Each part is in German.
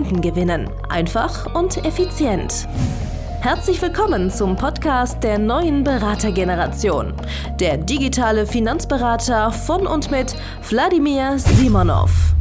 Kunden gewinnen. Einfach und effizient. Herzlich willkommen zum Podcast der neuen Beratergeneration. Der digitale Finanzberater von und mit Wladimir Simonov.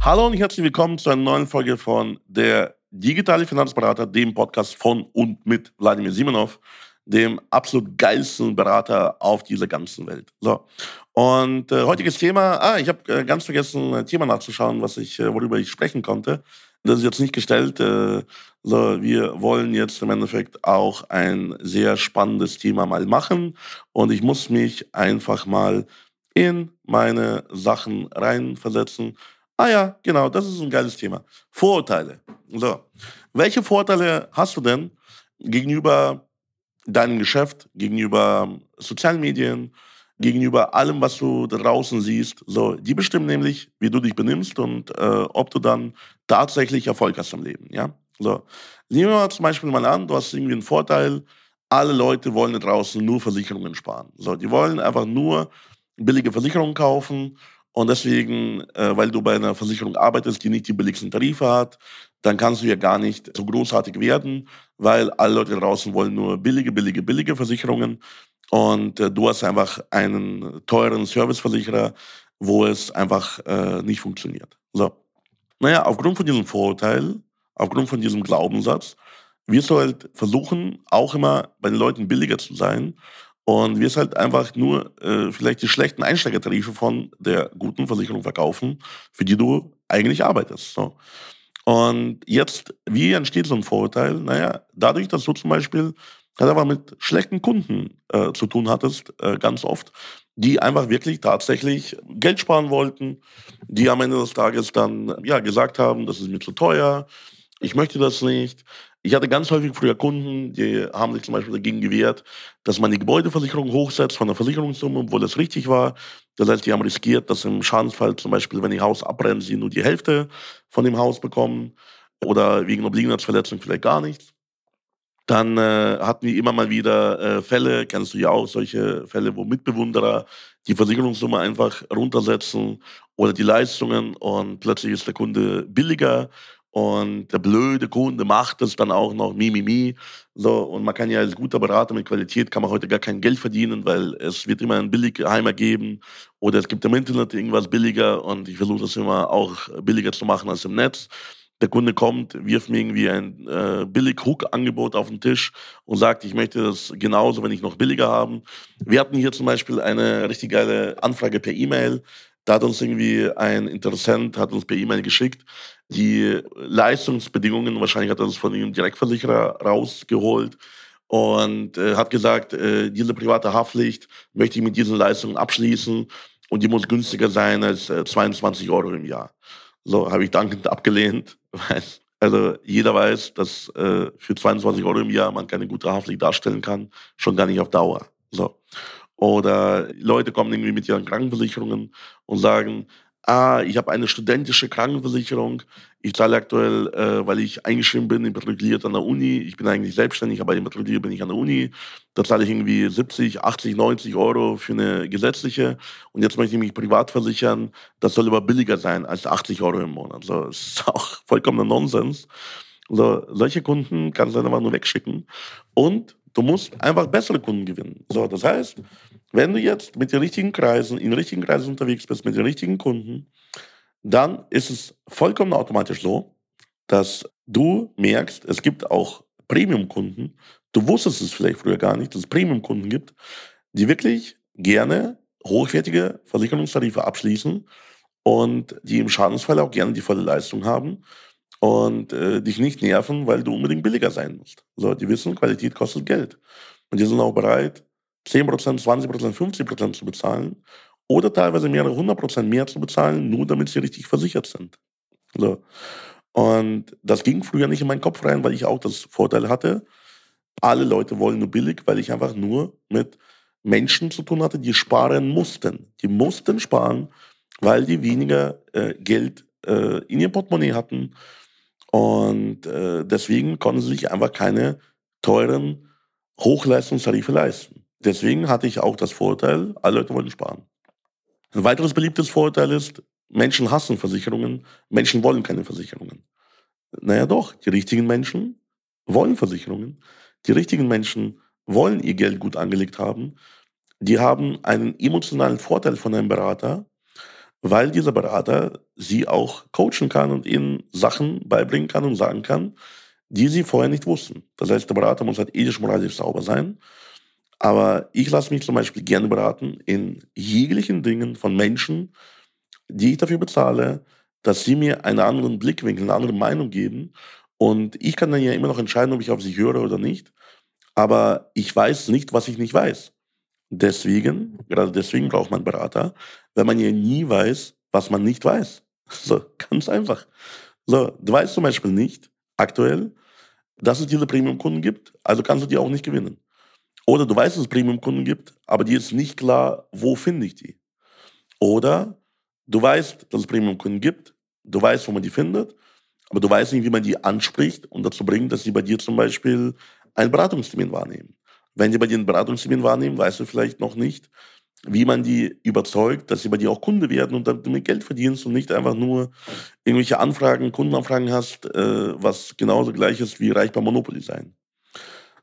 Hallo und herzlich willkommen zu einer neuen Folge von der digitale Finanzberater, dem Podcast von und mit Wladimir Simonov, dem absolut geilsten Berater auf dieser ganzen Welt. So. Und äh, heutiges Thema, ah, ich habe äh, ganz vergessen, ein Thema nachzuschauen, was ich, äh, worüber ich sprechen konnte. Das ist jetzt nicht gestellt. Äh, so, wir wollen jetzt im Endeffekt auch ein sehr spannendes Thema mal machen. Und ich muss mich einfach mal in meine Sachen reinversetzen. Ah ja, genau, das ist ein geiles Thema. Vorurteile. So, welche Vorteile hast du denn gegenüber deinem Geschäft, gegenüber sozialen Medien, gegenüber allem, was du draußen siehst. So, die bestimmen nämlich, wie du dich benimmst und äh, ob du dann tatsächlich Erfolg hast im Leben. Ja? So. Nehmen wir mal zum Beispiel mal an, du hast irgendwie einen Vorteil, alle Leute wollen da draußen nur Versicherungen sparen. So, die wollen einfach nur billige Versicherungen kaufen und deswegen, äh, weil du bei einer Versicherung arbeitest, die nicht die billigsten Tarife hat, dann kannst du ja gar nicht so großartig werden, weil alle Leute draußen wollen nur billige, billige, billige Versicherungen. Und äh, du hast einfach einen teuren Serviceversicherer, wo es einfach äh, nicht funktioniert. So. Naja, aufgrund von diesem Vorurteil, aufgrund von diesem Glaubenssatz, wirst du halt versuchen, auch immer bei den Leuten billiger zu sein und wirst halt einfach nur äh, vielleicht die schlechten Einsteigertarife von der guten Versicherung verkaufen, für die du eigentlich arbeitest. So. Und jetzt, wie entsteht so ein Vorurteil? Naja, dadurch, dass du zum Beispiel halt aber mit schlechten Kunden äh, zu tun hattest, äh, ganz oft, die einfach wirklich tatsächlich Geld sparen wollten, die am Ende des Tages dann ja gesagt haben, das ist mir zu teuer, ich möchte das nicht. Ich hatte ganz häufig früher Kunden, die haben sich zum Beispiel dagegen gewehrt, dass man die Gebäudeversicherung hochsetzt von der Versicherungssumme, obwohl das richtig war. Das heißt, die haben riskiert, dass im Schadensfall zum Beispiel, wenn ihr Haus abbrennt, sie nur die Hälfte von dem Haus bekommen oder wegen Obliegenheitsverletzung vielleicht gar nichts. Dann äh, hatten wir immer mal wieder äh, Fälle, kennst du ja auch, solche Fälle, wo Mitbewunderer die Versicherungssumme einfach runtersetzen oder die Leistungen und plötzlich ist der Kunde billiger und der blöde Kunde macht es dann auch noch Mimimi. Mi, mi. So, und man kann ja als guter Berater mit Qualität kann man heute gar kein Geld verdienen, weil es wird immer einen Billigheimer geben oder es gibt im Internet irgendwas billiger und ich versuche das immer auch billiger zu machen als im Netz der Kunde kommt, wirft mir irgendwie ein äh, Billig-Hook-Angebot auf den Tisch und sagt, ich möchte das genauso, wenn ich noch billiger haben. Wir hatten hier zum Beispiel eine richtig geile Anfrage per E-Mail. Da hat uns irgendwie ein Interessent, hat uns per E-Mail geschickt, die Leistungsbedingungen, wahrscheinlich hat er das von einem Direktversicherer rausgeholt und äh, hat gesagt, äh, diese private Haftpflicht möchte ich mit diesen Leistungen abschließen und die muss günstiger sein als äh, 22 Euro im Jahr. So habe ich dankend abgelehnt, weil also jeder weiß, dass äh, für 22 Euro im Jahr man keine gute Haftpflicht darstellen kann, schon gar nicht auf Dauer. So. Oder Leute kommen irgendwie mit ihren Krankenversicherungen und sagen, ah, ich habe eine studentische Krankenversicherung, ich zahle aktuell, äh, weil ich eingeschrieben bin, immatrikuliert an der Uni, ich bin eigentlich selbstständig, aber immatrikuliert bin ich an der Uni, da zahle ich irgendwie 70, 80, 90 Euro für eine gesetzliche. Und jetzt möchte ich mich privat versichern, das soll aber billiger sein als 80 Euro im Monat. So, das ist auch vollkommener Nonsens. So, solche Kunden kannst du einfach nur wegschicken. Und du musst einfach bessere Kunden gewinnen. So, das heißt, wenn du jetzt mit den richtigen Kreisen, in den richtigen Kreisen unterwegs bist, mit den richtigen Kunden, dann ist es vollkommen automatisch so, dass du merkst, es gibt auch Premium-Kunden. Du wusstest es vielleicht früher gar nicht, dass es Premium-Kunden gibt, die wirklich gerne hochwertige Versicherungstarife abschließen und die im Schadensfall auch gerne die volle Leistung haben und äh, dich nicht nerven, weil du unbedingt billiger sein musst. So, die wissen, Qualität kostet Geld. Und die sind auch bereit, 10%, 20%, 50% zu bezahlen oder teilweise mehrere 100% mehr zu bezahlen, nur damit sie richtig versichert sind. So. Und das ging früher nicht in meinen Kopf rein, weil ich auch das Vorteil hatte. Alle Leute wollen nur billig, weil ich einfach nur mit Menschen zu tun hatte, die sparen mussten. Die mussten sparen, weil die weniger äh, Geld äh, in ihr Portemonnaie hatten. Und äh, deswegen konnten sie sich einfach keine teuren Hochleistungstarife leisten. Deswegen hatte ich auch das Vorteil, alle Leute wollten sparen. Ein weiteres beliebtes Vorteil ist, Menschen hassen Versicherungen, Menschen wollen keine Versicherungen. Naja doch, die richtigen Menschen wollen Versicherungen. Die richtigen Menschen wollen ihr Geld gut angelegt haben. Die haben einen emotionalen Vorteil von einem Berater, weil dieser Berater sie auch coachen kann und ihnen Sachen beibringen kann und sagen kann, die sie vorher nicht wussten. Das heißt, der Berater muss halt ethisch, moralisch sauber sein. Aber ich lasse mich zum Beispiel gerne beraten in jeglichen Dingen von Menschen, die ich dafür bezahle, dass sie mir einen anderen Blickwinkel, eine andere Meinung geben. Und ich kann dann ja immer noch entscheiden, ob ich auf sie höre oder nicht. Aber ich weiß nicht, was ich nicht weiß. Deswegen, gerade deswegen braucht man Berater, weil man ja nie weiß, was man nicht weiß. So, ganz einfach. So, du weißt zum Beispiel nicht aktuell, dass es diese Premium-Kunden gibt, also kannst du die auch nicht gewinnen. Oder du weißt, dass es Premium-Kunden gibt, aber dir ist nicht klar, wo finde ich die. Oder Du weißt, dass es Premium-Kunden gibt, du weißt, wo man die findet, aber du weißt nicht, wie man die anspricht und dazu bringt, dass sie bei dir zum Beispiel einen Beratungstermin wahrnehmen. Wenn die bei dir einen Beratungstermin wahrnehmen, weißt du vielleicht noch nicht, wie man die überzeugt, dass sie bei dir auch Kunde werden und damit Geld verdienst und nicht einfach nur irgendwelche Anfragen, Kundenanfragen hast, äh, was genauso gleich ist wie reich bei Monopoly sein.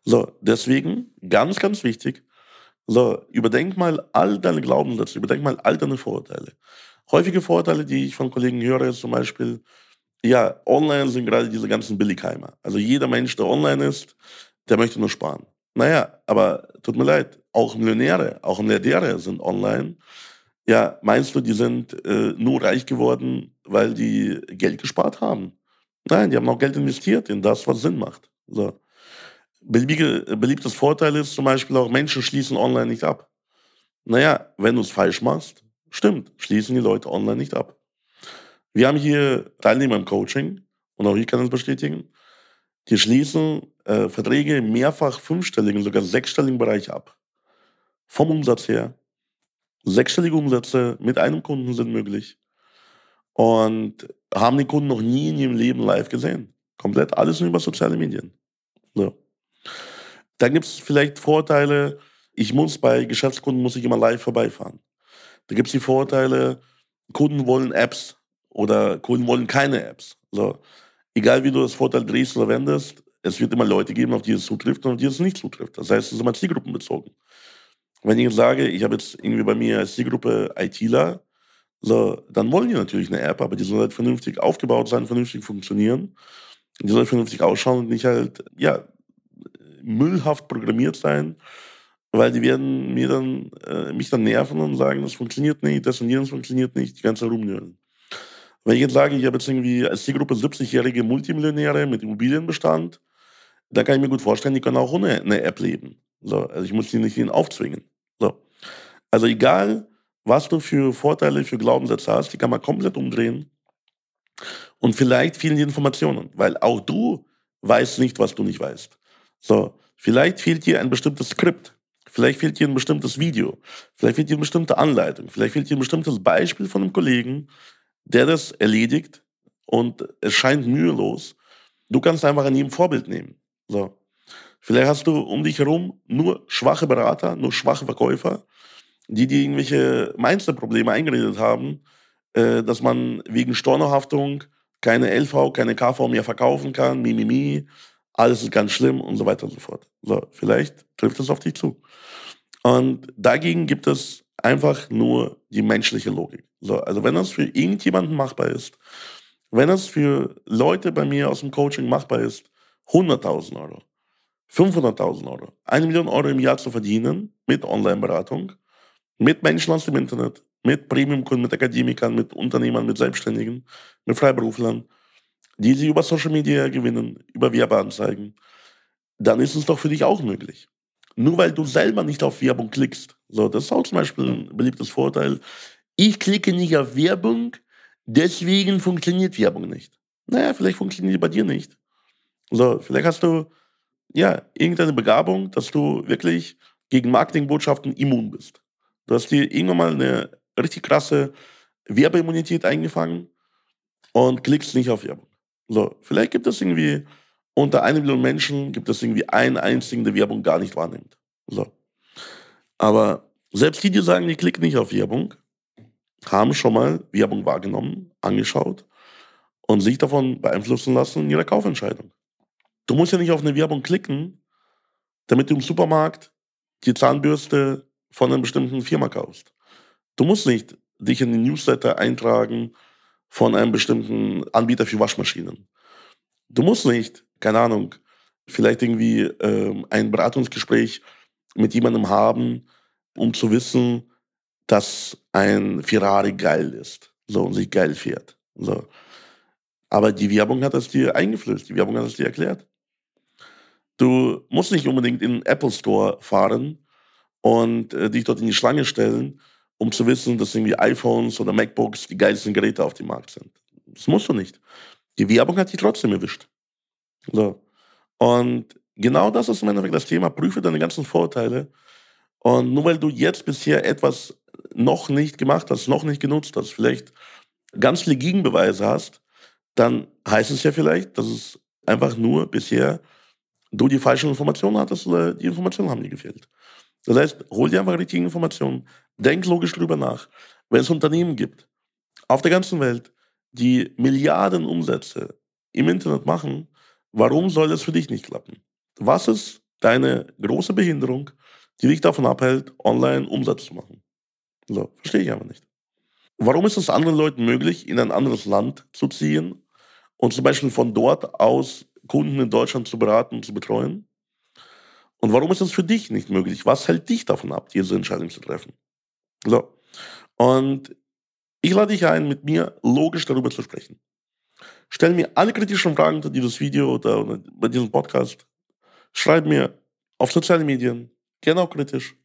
So, deswegen ganz, ganz wichtig, so, überdenk mal all deine Glaubenssätze, überdenk mal all deine Vorurteile. Häufige Vorteile, die ich von Kollegen höre, ist zum Beispiel, ja, online sind gerade diese ganzen Billigheimer. Also jeder Mensch, der online ist, der möchte nur sparen. Naja, aber tut mir leid, auch Millionäre, auch Milliardäre sind online. Ja, meinst du, die sind äh, nur reich geworden, weil die Geld gespart haben? Nein, die haben auch Geld investiert in das, was Sinn macht. So. Beliebige, beliebtes Vorteil ist zum Beispiel auch, Menschen schließen online nicht ab. Naja, wenn du es falsch machst, Stimmt, schließen die Leute online nicht ab. Wir haben hier Teilnehmer im Coaching und auch ich kann das bestätigen. Die schließen äh, Verträge mehrfach fünfstelligen, sogar sechsstelligen Bereich ab. Vom Umsatz her. Sechsstellige Umsätze mit einem Kunden sind möglich. Und haben die Kunden noch nie in ihrem Leben live gesehen. Komplett alles nur über soziale Medien. So. Dann gibt es vielleicht Vorteile. Ich muss bei Geschäftskunden muss ich immer live vorbeifahren. Da gibt es die Vorteile, Kunden wollen Apps oder Kunden wollen keine Apps. So. Egal wie du das Vorteil drehst oder wendest, es wird immer Leute geben, auf die es zutrifft und auf die es nicht zutrifft. Das heißt, es ist immer zielgruppenbezogen. Wenn ich jetzt sage, ich habe jetzt irgendwie bei mir als Zielgruppe ITler, so, dann wollen die natürlich eine App, aber die soll halt vernünftig aufgebaut sein, vernünftig funktionieren. Die soll vernünftig ausschauen und nicht halt, ja, müllhaft programmiert sein weil die werden mir dann, äh, mich dann nerven und sagen, das funktioniert nicht, das und jenes funktioniert nicht, die ganze rumnören. Wenn ich jetzt sage, ich habe jetzt irgendwie als Zielgruppe 70-jährige Multimillionäre mit Immobilienbestand, da kann ich mir gut vorstellen, die können auch ohne eine App leben. So, also ich muss die nicht ihnen aufzwingen. So. Also egal, was du für Vorteile, für Glaubenssätze hast, die kann man komplett umdrehen. Und vielleicht fehlen die Informationen, weil auch du weißt nicht, was du nicht weißt. So, vielleicht fehlt dir ein bestimmtes Skript. Vielleicht fehlt dir ein bestimmtes Video. Vielleicht fehlt dir eine bestimmte Anleitung. Vielleicht fehlt dir ein bestimmtes Beispiel von einem Kollegen, der das erledigt und es scheint mühelos. Du kannst einfach an ihm Vorbild nehmen. So. Vielleicht hast du um dich herum nur schwache Berater, nur schwache Verkäufer, die dir irgendwelche Mindset-Probleme eingeredet haben, äh, dass man wegen Stornohaftung keine LV, keine KV mehr verkaufen kann, mimimi, alles ist ganz schlimm und so weiter und so fort. So, vielleicht trifft es auf dich zu. Und dagegen gibt es einfach nur die menschliche Logik. So, also wenn das für irgendjemanden machbar ist, wenn es für Leute bei mir aus dem Coaching machbar ist, 100.000 Euro, 500.000 Euro, eine Million Euro im Jahr zu verdienen mit Online-Beratung, mit Menschen aus dem Internet, mit Premium-Kunden, mit Akademikern, mit Unternehmern, mit Selbstständigen, mit Freiberuflern, die sie über Social Media gewinnen, über Werbeanzeigen, dann ist es doch für dich auch möglich. Nur weil du selber nicht auf Werbung klickst. So, das ist auch zum Beispiel ein beliebtes Vorteil. Ich klicke nicht auf Werbung, deswegen funktioniert Werbung nicht. Naja, vielleicht funktioniert die bei dir nicht. So, vielleicht hast du ja irgendeine Begabung, dass du wirklich gegen Marketingbotschaften immun bist. Du hast dir irgendwann mal eine richtig krasse Werbeimmunität eingefangen und klickst nicht auf Werbung. So, vielleicht gibt es irgendwie unter einer Million Menschen gibt es irgendwie einen einzigen, der Werbung gar nicht wahrnimmt. So. Aber selbst die, die sagen, die klicken nicht auf Werbung, haben schon mal Werbung wahrgenommen, angeschaut und sich davon beeinflussen lassen in ihrer Kaufentscheidung. Du musst ja nicht auf eine Werbung klicken, damit du im Supermarkt die Zahnbürste von einer bestimmten Firma kaufst. Du musst nicht dich in den Newsletter eintragen von einem bestimmten Anbieter für Waschmaschinen. Du musst nicht, keine Ahnung, vielleicht irgendwie ähm, ein Beratungsgespräch mit jemandem haben, um zu wissen, dass ein Ferrari geil ist, so und sich geil fährt. So. Aber die Werbung hat es dir eingeflößt, die Werbung hat es dir erklärt. Du musst nicht unbedingt in den Apple Store fahren und äh, dich dort in die Schlange stellen, um zu wissen, dass irgendwie iPhones oder MacBooks die geilsten Geräte auf dem Markt sind. Das musst du nicht. Die Werbung hat dich trotzdem erwischt. So. Und genau das ist im Endeffekt das Thema. Prüfe deine ganzen Vorteile. Und nur weil du jetzt bisher etwas noch nicht gemacht hast, noch nicht genutzt hast, vielleicht ganz viele Gegenbeweise hast, dann heißt es ja vielleicht, dass es einfach nur bisher du die falschen Informationen hattest oder die Informationen haben dir gefehlt. Das heißt, hol dir einfach richtige Informationen, denk logisch drüber nach. Wenn es Unternehmen gibt auf der ganzen Welt, die Milliarden Umsätze im Internet machen, warum soll das für dich nicht klappen? Was ist deine große Behinderung, die dich davon abhält, online Umsatz zu machen? So, verstehe ich einfach nicht. Warum ist es anderen Leuten möglich, in ein anderes Land zu ziehen und zum Beispiel von dort aus Kunden in Deutschland zu beraten und zu betreuen? Und warum ist es für dich nicht möglich? Was hält dich davon ab, diese Entscheidung zu treffen? So. Und ich lade dich ein, mit mir logisch darüber zu sprechen. Stell mir alle kritischen Fragen unter dieses Video oder, bei diesem Podcast. Schreib mir auf sozialen Medien, gerne auch kritisch.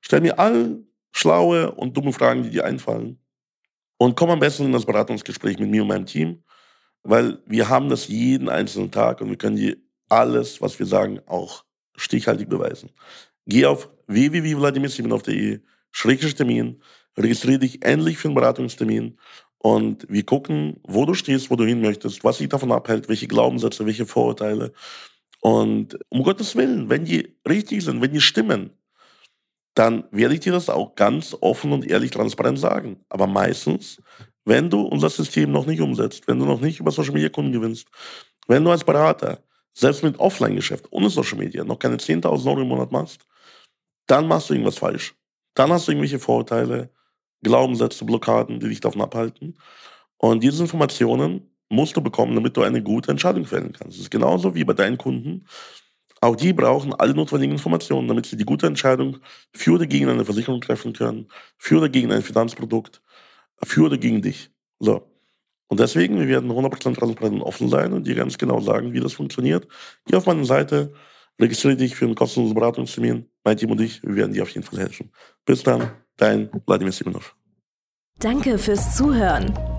Stell mir all schlaue und dumme Fragen, die dir einfallen. Und komm am besten in das Beratungsgespräch mit mir und meinem Team, weil wir haben das jeden einzelnen Tag und wir können dir alles, was wir sagen, auch stichhaltig beweisen. Geh auf www.vladimirsimonov.de, schrägstrich Termin, registriere dich endlich für einen Beratungstermin und wir gucken, wo du stehst, wo du hin möchtest, was dich davon abhält, welche Glaubenssätze, welche Vorurteile. Und um Gottes Willen, wenn die richtig sind, wenn die stimmen, dann werde ich dir das auch ganz offen und ehrlich transparent sagen. Aber meistens, wenn du unser System noch nicht umsetzt, wenn du noch nicht über Social Media Kunden gewinnst, wenn du als Berater selbst mit Offline-Geschäft ohne Social Media noch keine 10.000 Euro im Monat machst, dann machst du irgendwas falsch. Dann hast du irgendwelche Vorurteile, Glaubenssätze, Blockaden, die dich davon abhalten. Und diese Informationen musst du bekommen, damit du eine gute Entscheidung fällen kannst. Das ist genauso wie bei deinen Kunden. Auch die brauchen alle notwendigen Informationen, damit sie die gute Entscheidung für oder gegen eine Versicherung treffen können, für oder gegen ein Finanzprodukt, für oder gegen dich. So. Und deswegen, wir werden 100% transparent und offen sein und dir ganz genau sagen, wie das funktioniert. Geh auf meine Seite, registriere dich für einen kostenlosen Beratungstermin. Mein Team und ich, wir werden dir auf jeden Fall helfen. Bis dann, dein Vladimir Simonov. Danke fürs Zuhören.